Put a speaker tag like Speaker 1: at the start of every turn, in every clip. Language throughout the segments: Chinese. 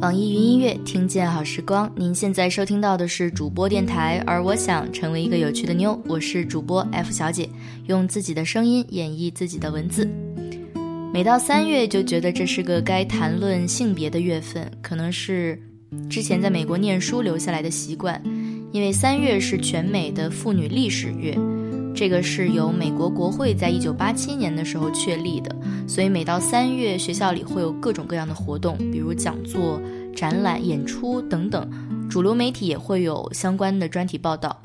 Speaker 1: 网易云音乐听见好时光，您现在收听到的是主播电台，而我想成为一个有趣的妞，我是主播 F 小姐，用自己的声音演绎自己的文字。每到三月就觉得这是个该谈论性别的月份，可能是之前在美国念书留下来的习惯，因为三月是全美的妇女历史月。这个是由美国国会在一九八七年的时候确立的，所以每到三月，学校里会有各种各样的活动，比如讲座、展览、演出等等。主流媒体也会有相关的专题报道。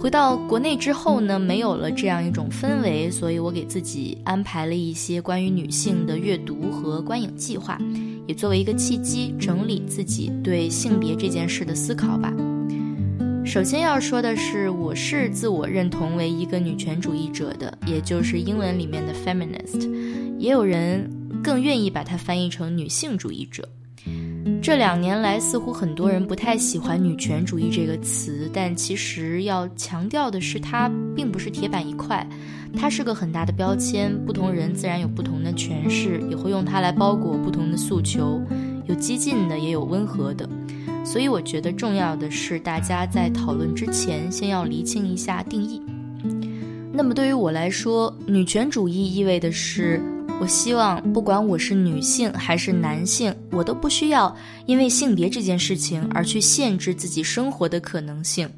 Speaker 1: 回到国内之后呢，没有了这样一种氛围，所以我给自己安排了一些关于女性的阅读和观影计划，也作为一个契机，整理自己对性别这件事的思考吧。首先要说的是，我是自我认同为一个女权主义者的，也就是英文里面的 feminist，也有人更愿意把它翻译成女性主义者。这两年来，似乎很多人不太喜欢女权主义这个词，但其实要强调的是，它并不是铁板一块，它是个很大的标签，不同人自然有不同的诠释，也会用它来包裹不同的诉求，有激进的，也有温和的。所以我觉得重要的是，大家在讨论之前，先要厘清一下定义。那么对于我来说，女权主义意味的是，我希望不管我是女性还是男性，我都不需要因为性别这件事情而去限制自己生活的可能性。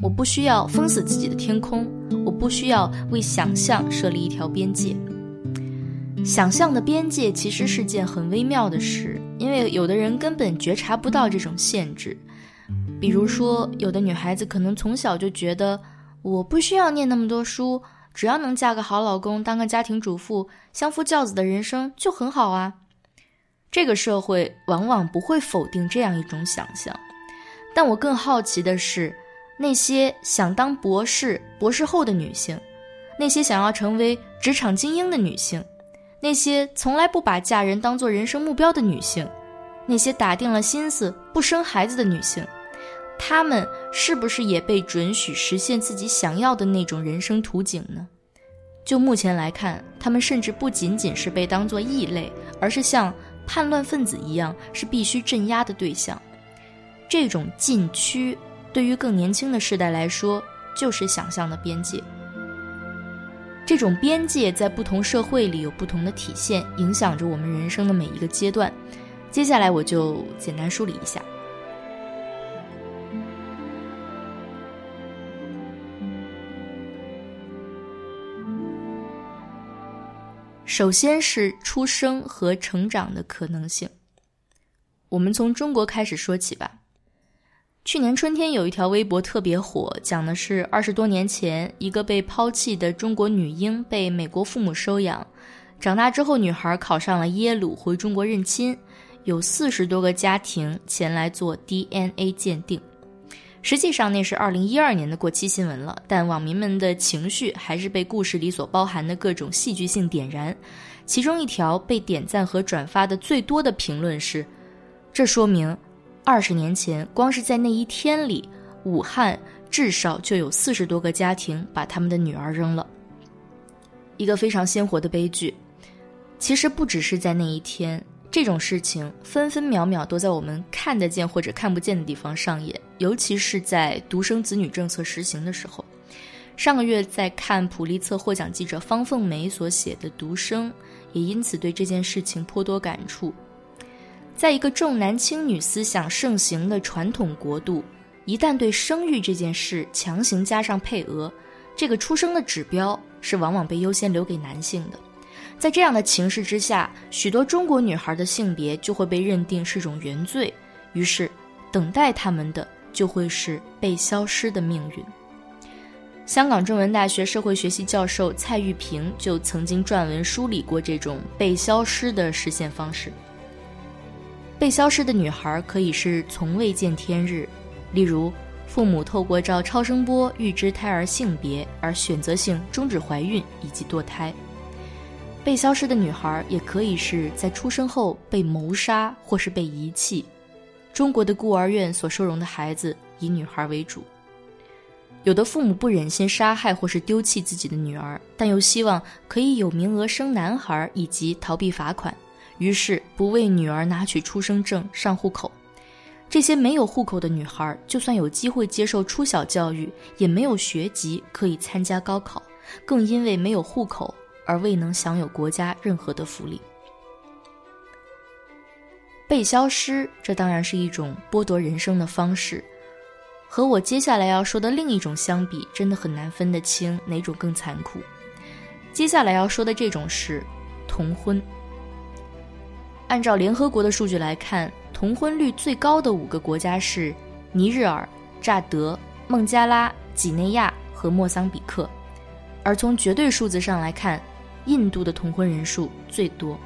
Speaker 1: 我不需要封死自己的天空，我不需要为想象设立一条边界。想象的边界其实是件很微妙的事，因为有的人根本觉察不到这种限制。比如说，有的女孩子可能从小就觉得，我不需要念那么多书，只要能嫁个好老公，当个家庭主妇，相夫教子的人生就很好啊。这个社会往往不会否定这样一种想象，但我更好奇的是，那些想当博士、博士后的女性，那些想要成为职场精英的女性。那些从来不把嫁人当做人生目标的女性，那些打定了心思不生孩子的女性，他们是不是也被准许实现自己想要的那种人生图景呢？就目前来看，他们甚至不仅仅是被当作异类，而是像叛乱分子一样，是必须镇压的对象。这种禁区，对于更年轻的世代来说，就是想象的边界。这种边界在不同社会里有不同的体现，影响着我们人生的每一个阶段。接下来我就简单梳理一下。首先是出生和成长的可能性。我们从中国开始说起吧。去年春天有一条微博特别火，讲的是二十多年前一个被抛弃的中国女婴被美国父母收养，长大之后女孩考上了耶鲁，回中国认亲，有四十多个家庭前来做 DNA 鉴定。实际上那是二零一二年的过期新闻了，但网民们的情绪还是被故事里所包含的各种戏剧性点燃。其中一条被点赞和转发的最多的评论是：“这说明。”二十年前，光是在那一天里，武汉至少就有四十多个家庭把他们的女儿扔了。一个非常鲜活的悲剧。其实不只是在那一天，这种事情分分秒秒都在我们看得见或者看不见的地方上演。尤其是在独生子女政策实行的时候。上个月在看普利策获奖记者方凤梅所写的《独生》，也因此对这件事情颇多感触。在一个重男轻女思想盛行的传统国度，一旦对生育这件事强行加上配额，这个出生的指标是往往被优先留给男性的。在这样的情势之下，许多中国女孩的性别就会被认定是种原罪，于是等待他们的就会是被消失的命运。香港中文大学社会学系教授蔡玉平就曾经撰文梳理过这种被消失的实现方式。被消失的女孩可以是从未见天日，例如父母透过照超声波预知胎儿性别而选择性终止怀孕以及堕胎。被消失的女孩也可以是在出生后被谋杀或是被遗弃。中国的孤儿院所收容的孩子以女孩为主。有的父母不忍心杀害或是丢弃自己的女儿，但又希望可以有名额生男孩以及逃避罚款。于是不为女儿拿取出生证上户口。这些没有户口的女孩，就算有机会接受初小教育，也没有学籍可以参加高考，更因为没有户口而未能享有国家任何的福利。被消失，这当然是一种剥夺人生的方式。和我接下来要说的另一种相比，真的很难分得清哪种更残酷。接下来要说的这种是童婚。按照联合国的数据来看，童婚率最高的五个国家是尼日尔、乍得、孟加拉、几内亚和莫桑比克，而从绝对数字上来看，印度的同婚人数最多。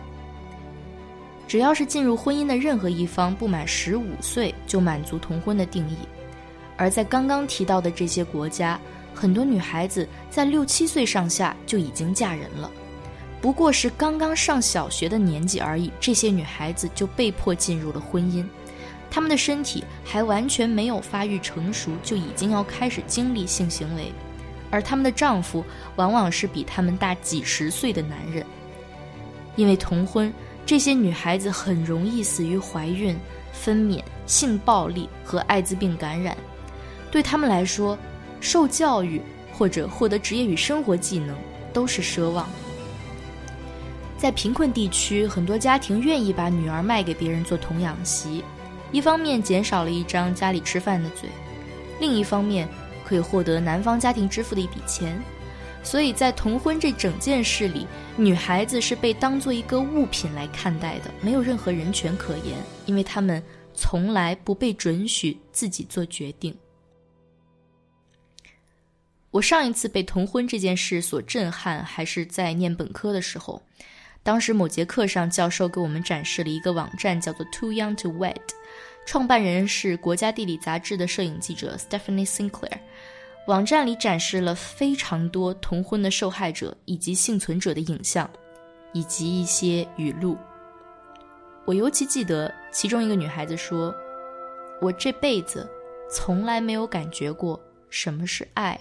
Speaker 1: 只要是进入婚姻的任何一方不满十五岁，就满足同婚的定义。而在刚刚提到的这些国家，很多女孩子在六七岁上下就已经嫁人了，不过是刚刚上小学的年纪而已。这些女孩子就被迫进入了婚姻，她们的身体还完全没有发育成熟，就已经要开始经历性行为，而他们的丈夫往往是比她们大几十岁的男人。因为童婚，这些女孩子很容易死于怀孕、分娩、性暴力和艾滋病感染。对他们来说，受教育或者获得职业与生活技能都是奢望。在贫困地区，很多家庭愿意把女儿卖给别人做童养媳，一方面减少了一张家里吃饭的嘴，另一方面可以获得男方家庭支付的一笔钱。所以在童婚这整件事里，女孩子是被当做一个物品来看待的，没有任何人权可言，因为她们从来不被准许自己做决定。我上一次被童婚这件事所震撼，还是在念本科的时候。当时某节课上，教授给我们展示了一个网站，叫做 Too Young to Wed，创办人是《国家地理》杂志的摄影记者 Stephanie Sinclair。网站里展示了非常多同婚的受害者以及幸存者的影像，以及一些语录。我尤其记得其中一个女孩子说：“我这辈子从来没有感觉过什么是爱。”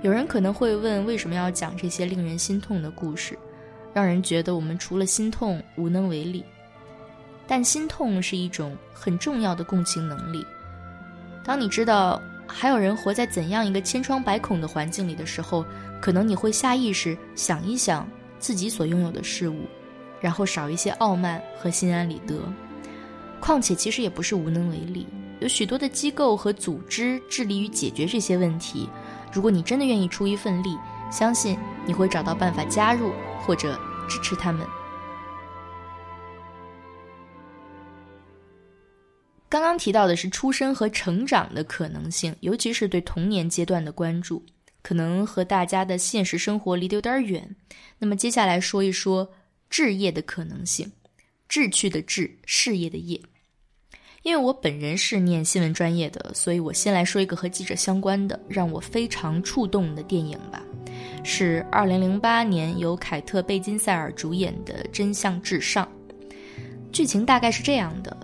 Speaker 1: 有人可能会问，为什么要讲这些令人心痛的故事，让人觉得我们除了心痛无能为力？但心痛是一种很重要的共情能力。当你知道还有人活在怎样一个千疮百孔的环境里的时候，可能你会下意识想一想自己所拥有的事物，然后少一些傲慢和心安理得。况且，其实也不是无能为力，有许多的机构和组织致力于解决这些问题。如果你真的愿意出一份力，相信你会找到办法加入或者支持他们。刚刚提到的是出生和成长的可能性，尤其是对童年阶段的关注，可能和大家的现实生活离得有点远。那么接下来说一说置业的可能性，志趣的志，事业的业。因为我本人是念新闻专业的，所以我先来说一个和记者相关的、让我非常触动的电影吧，是2008年由凯特·贝金赛尔主演的《真相至上》。剧情大概是这样的：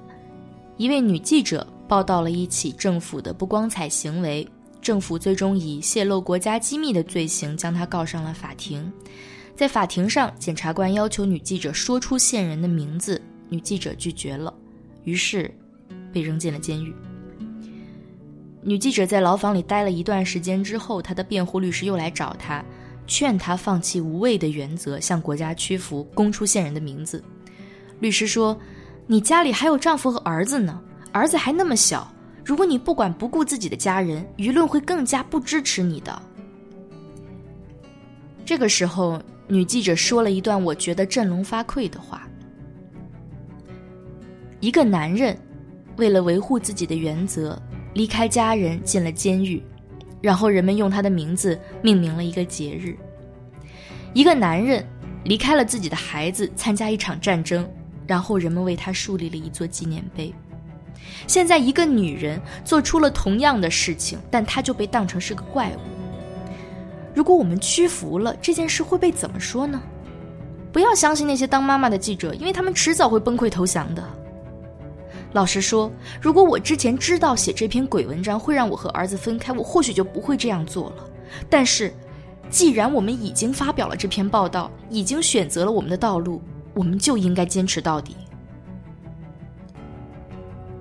Speaker 1: 一位女记者报道了一起政府的不光彩行为，政府最终以泄露国家机密的罪行将她告上了法庭。在法庭上，检察官要求女记者说出线人的名字，女记者拒绝了，于是。被扔进了监狱。女记者在牢房里待了一段时间之后，她的辩护律师又来找她，劝她放弃无谓的原则，向国家屈服，供出线人的名字。律师说：“你家里还有丈夫和儿子呢，儿子还那么小，如果你不管不顾自己的家人，舆论会更加不支持你的。”这个时候，女记者说了一段我觉得振聋发聩的话：“一个男人。”为了维护自己的原则，离开家人进了监狱，然后人们用他的名字命名了一个节日。一个男人离开了自己的孩子，参加一场战争，然后人们为他树立了一座纪念碑。现在，一个女人做出了同样的事情，但她就被当成是个怪物。如果我们屈服了，这件事会被怎么说呢？不要相信那些当妈妈的记者，因为他们迟早会崩溃投降的。老实说，如果我之前知道写这篇鬼文章会让我和儿子分开，我或许就不会这样做了。但是，既然我们已经发表了这篇报道，已经选择了我们的道路，我们就应该坚持到底。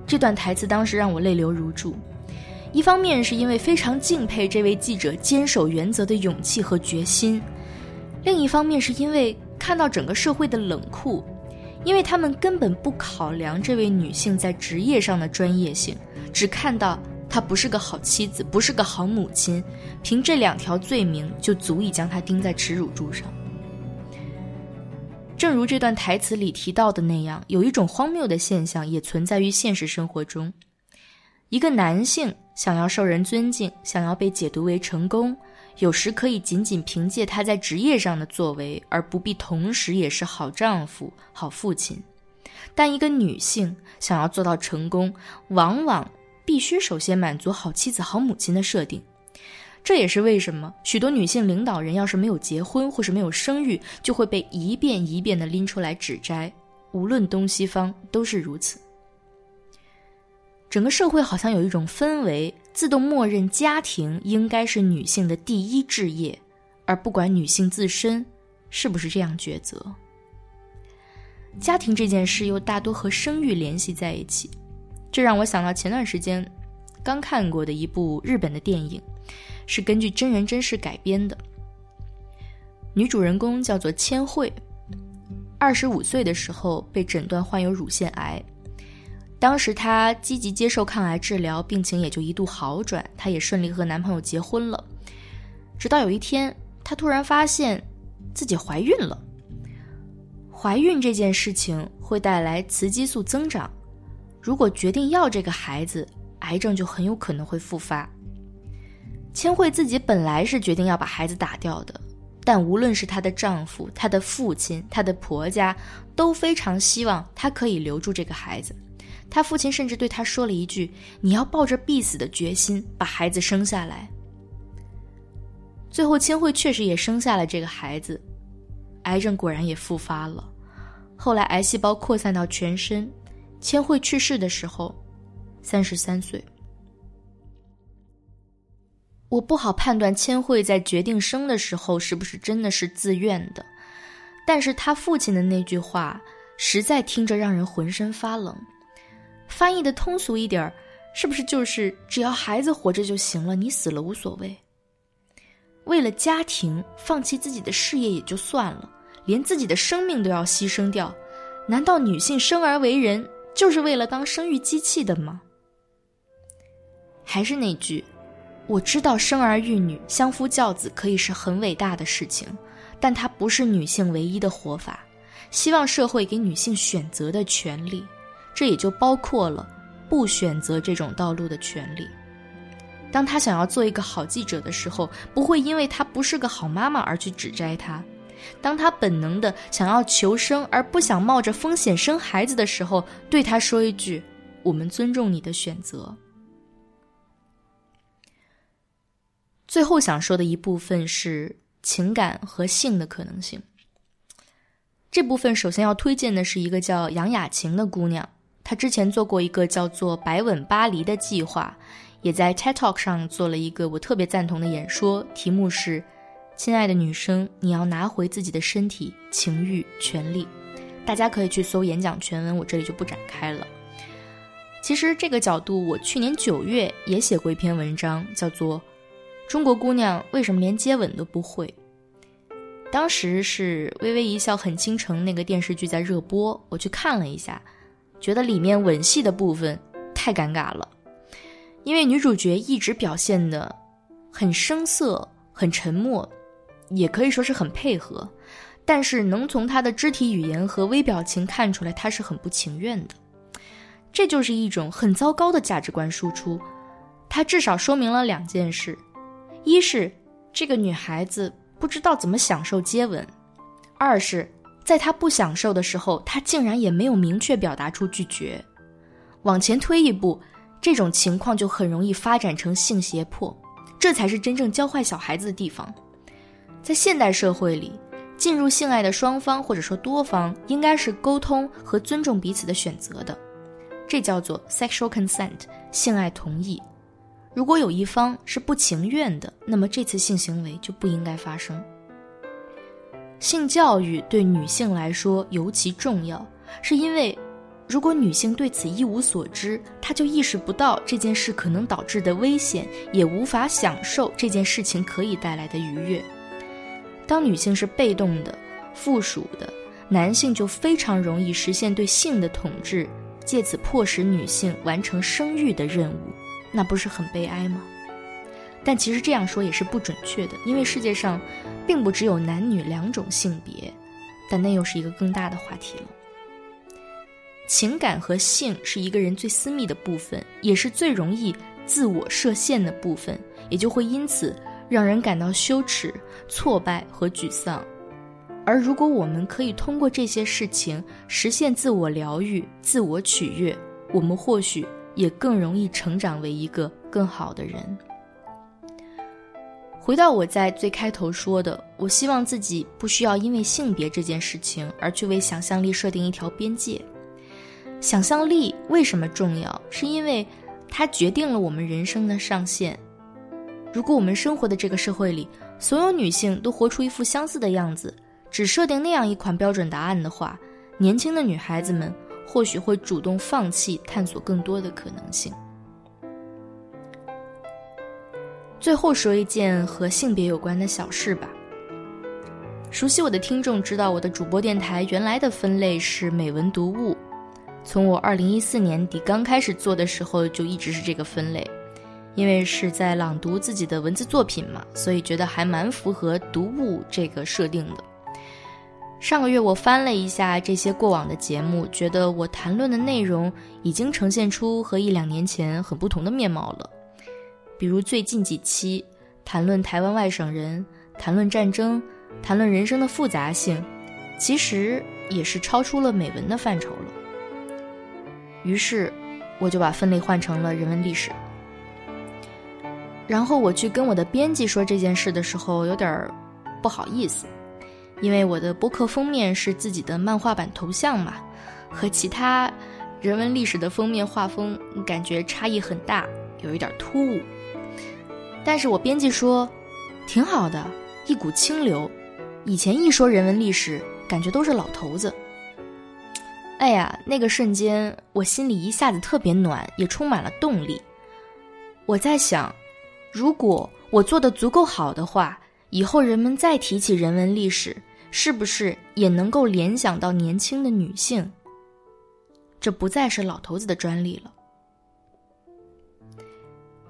Speaker 1: 这段台词当时让我泪流如注，一方面是因为非常敬佩这位记者坚守原则的勇气和决心，另一方面是因为看到整个社会的冷酷，因为他们根本不考量这位女性在职业上的专业性，只看到她不是个好妻子，不是个好母亲，凭这两条罪名就足以将她钉在耻辱柱上。正如这段台词里提到的那样，有一种荒谬的现象也存在于现实生活中：一个男性想要受人尊敬，想要被解读为成功，有时可以仅仅凭借他在职业上的作为，而不必同时也是好丈夫、好父亲；但一个女性想要做到成功，往往必须首先满足好妻子、好母亲的设定。这也是为什么许多女性领导人要是没有结婚或是没有生育，就会被一遍一遍的拎出来指摘。无论东西方都是如此。整个社会好像有一种氛围，自动默认家庭应该是女性的第一置业，而不管女性自身是不是这样抉择。家庭这件事又大多和生育联系在一起，这让我想到前段时间刚看过的一部日本的电影。是根据真人真事改编的。女主人公叫做千惠，二十五岁的时候被诊断患有乳腺癌。当时她积极接受抗癌治疗，病情也就一度好转，她也顺利和男朋友结婚了。直到有一天，她突然发现自己怀孕了。怀孕这件事情会带来雌激素增长，如果决定要这个孩子，癌症就很有可能会复发。千惠自己本来是决定要把孩子打掉的，但无论是她的丈夫、她的父亲、她的婆家，都非常希望她可以留住这个孩子。她父亲甚至对她说了一句：“你要抱着必死的决心把孩子生下来。”最后，千惠确实也生下了这个孩子，癌症果然也复发了。后来，癌细胞扩散到全身，千惠去世的时候，三十三岁。我不好判断千惠在决定生的时候是不是真的是自愿的，但是他父亲的那句话实在听着让人浑身发冷。翻译的通俗一点儿，是不是就是只要孩子活着就行了，你死了无所谓？为了家庭放弃自己的事业也就算了，连自己的生命都要牺牲掉，难道女性生而为人就是为了当生育机器的吗？还是那句。我知道生儿育女、相夫教子可以是很伟大的事情，但它不是女性唯一的活法。希望社会给女性选择的权利，这也就包括了不选择这种道路的权利。当她想要做一个好记者的时候，不会因为她不是个好妈妈而去指摘她；当她本能的想要求生而不想冒着风险生孩子的时候，对她说一句：“我们尊重你的选择。”最后想说的一部分是情感和性的可能性。这部分首先要推荐的是一个叫杨雅晴的姑娘，她之前做过一个叫做“白吻巴黎”的计划，也在 TED Talk 上做了一个我特别赞同的演说，题目是“亲爱的女生，你要拿回自己的身体、情欲、权利”。大家可以去搜演讲全文，我这里就不展开了。其实这个角度，我去年九月也写过一篇文章，叫做。中国姑娘为什么连接吻都不会？当时是《微微一笑很倾城》那个电视剧在热播，我去看了一下，觉得里面吻戏的部分太尴尬了，因为女主角一直表现的很生涩、很沉默，也可以说是很配合，但是能从她的肢体语言和微表情看出来，她是很不情愿的。这就是一种很糟糕的价值观输出，它至少说明了两件事。一是这个女孩子不知道怎么享受接吻，二是在她不享受的时候，她竟然也没有明确表达出拒绝。往前推一步，这种情况就很容易发展成性胁迫，这才是真正教坏小孩子的地方。在现代社会里，进入性爱的双方或者说多方应该是沟通和尊重彼此的选择的，这叫做 sexual consent，性爱同意。如果有一方是不情愿的，那么这次性行为就不应该发生。性教育对女性来说尤其重要，是因为。如果女性对此一无所知，她就意识不到这件事可能导致的危险，也无法享受这件事情可以带来的愉悦。当女性是被动的、附属的，男性就非常容易实现对性的统治，借此迫使女性完成生育的任务，那不是很悲哀吗？但其实这样说也是不准确的，因为世界上并不只有男女两种性别，但那又是一个更大的话题了。情感和性是一个人最私密的部分，也是最容易自我设限的部分，也就会因此让人感到羞耻、挫败和沮丧。而如果我们可以通过这些事情实现自我疗愈、自我取悦，我们或许也更容易成长为一个更好的人。回到我在最开头说的，我希望自己不需要因为性别这件事情而去为想象力设定一条边界。想象力为什么重要？是因为它决定了我们人生的上限。如果我们生活的这个社会里，所有女性都活出一副相似的样子，只设定那样一款标准答案的话，年轻的女孩子们或许会主动放弃探索更多的可能性。最后说一件和性别有关的小事吧。熟悉我的听众知道，我的主播电台原来的分类是美文读物。从我二零一四年底刚开始做的时候，就一直是这个分类，因为是在朗读自己的文字作品嘛，所以觉得还蛮符合读物这个设定的。上个月我翻了一下这些过往的节目，觉得我谈论的内容已经呈现出和一两年前很不同的面貌了。比如最近几期谈论台湾外省人、谈论战争、谈论人生的复杂性，其实也是超出了美文的范畴了。于是，我就把分类换成了人文历史。然后我去跟我的编辑说这件事的时候，有点不好意思，因为我的博客封面是自己的漫画版头像嘛，和其他人文历史的封面画风感觉差异很大，有一点突兀。但是我编辑说，挺好的，一股清流。以前一说人文历史，感觉都是老头子。哎呀，那个瞬间，我心里一下子特别暖，也充满了动力。我在想，如果我做的足够好的话，以后人们再提起人文历史，是不是也能够联想到年轻的女性？这不再是老头子的专利了。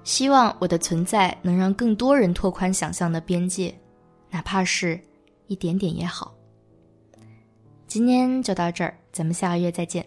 Speaker 1: 希望我的存在能让更多人拓宽想象的边界，哪怕是一点点也好。今天就到这儿。咱们下个月再见。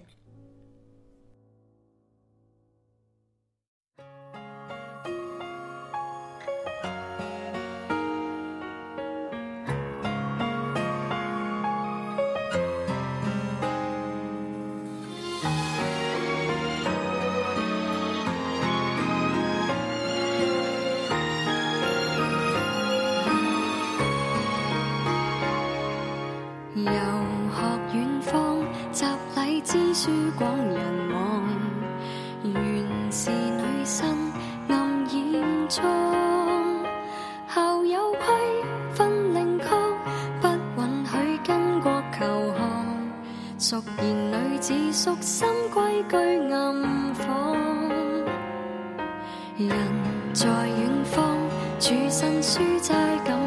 Speaker 2: 人望，原是女生暗掩装。校有规分令确，不允许跟国求学。淑言女子属心规矩暗访。人在远方，处身书斋感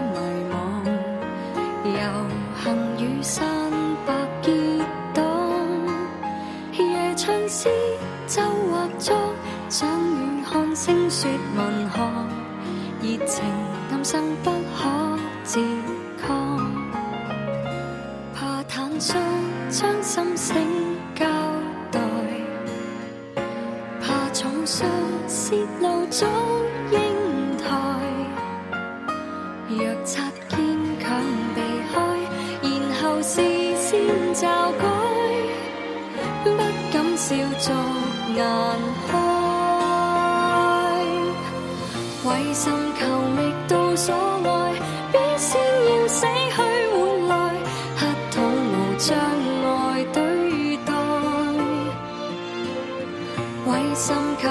Speaker 2: 为心求觅到所爱，必先要死去活来，乞讨无障碍对待。为心求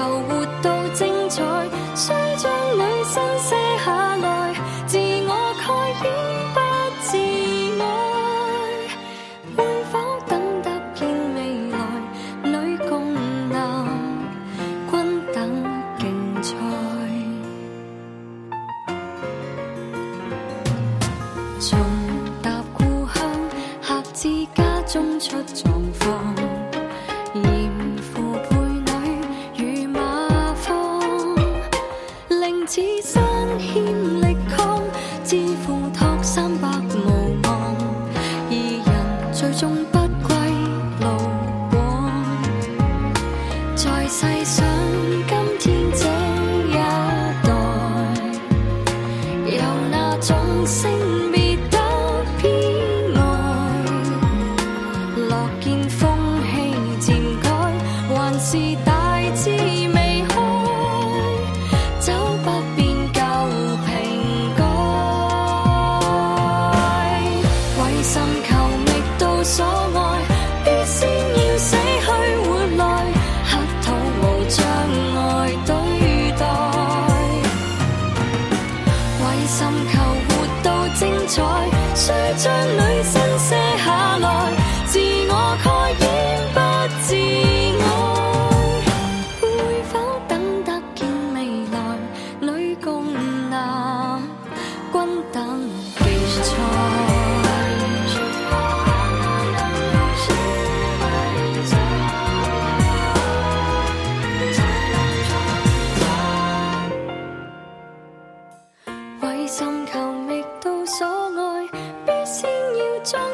Speaker 2: much.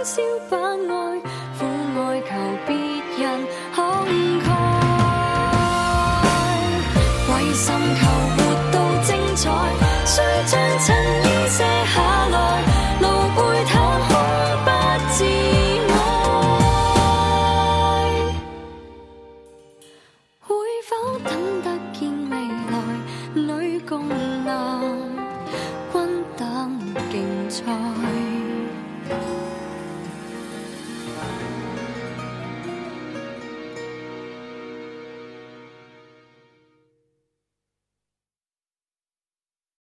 Speaker 2: 笑把我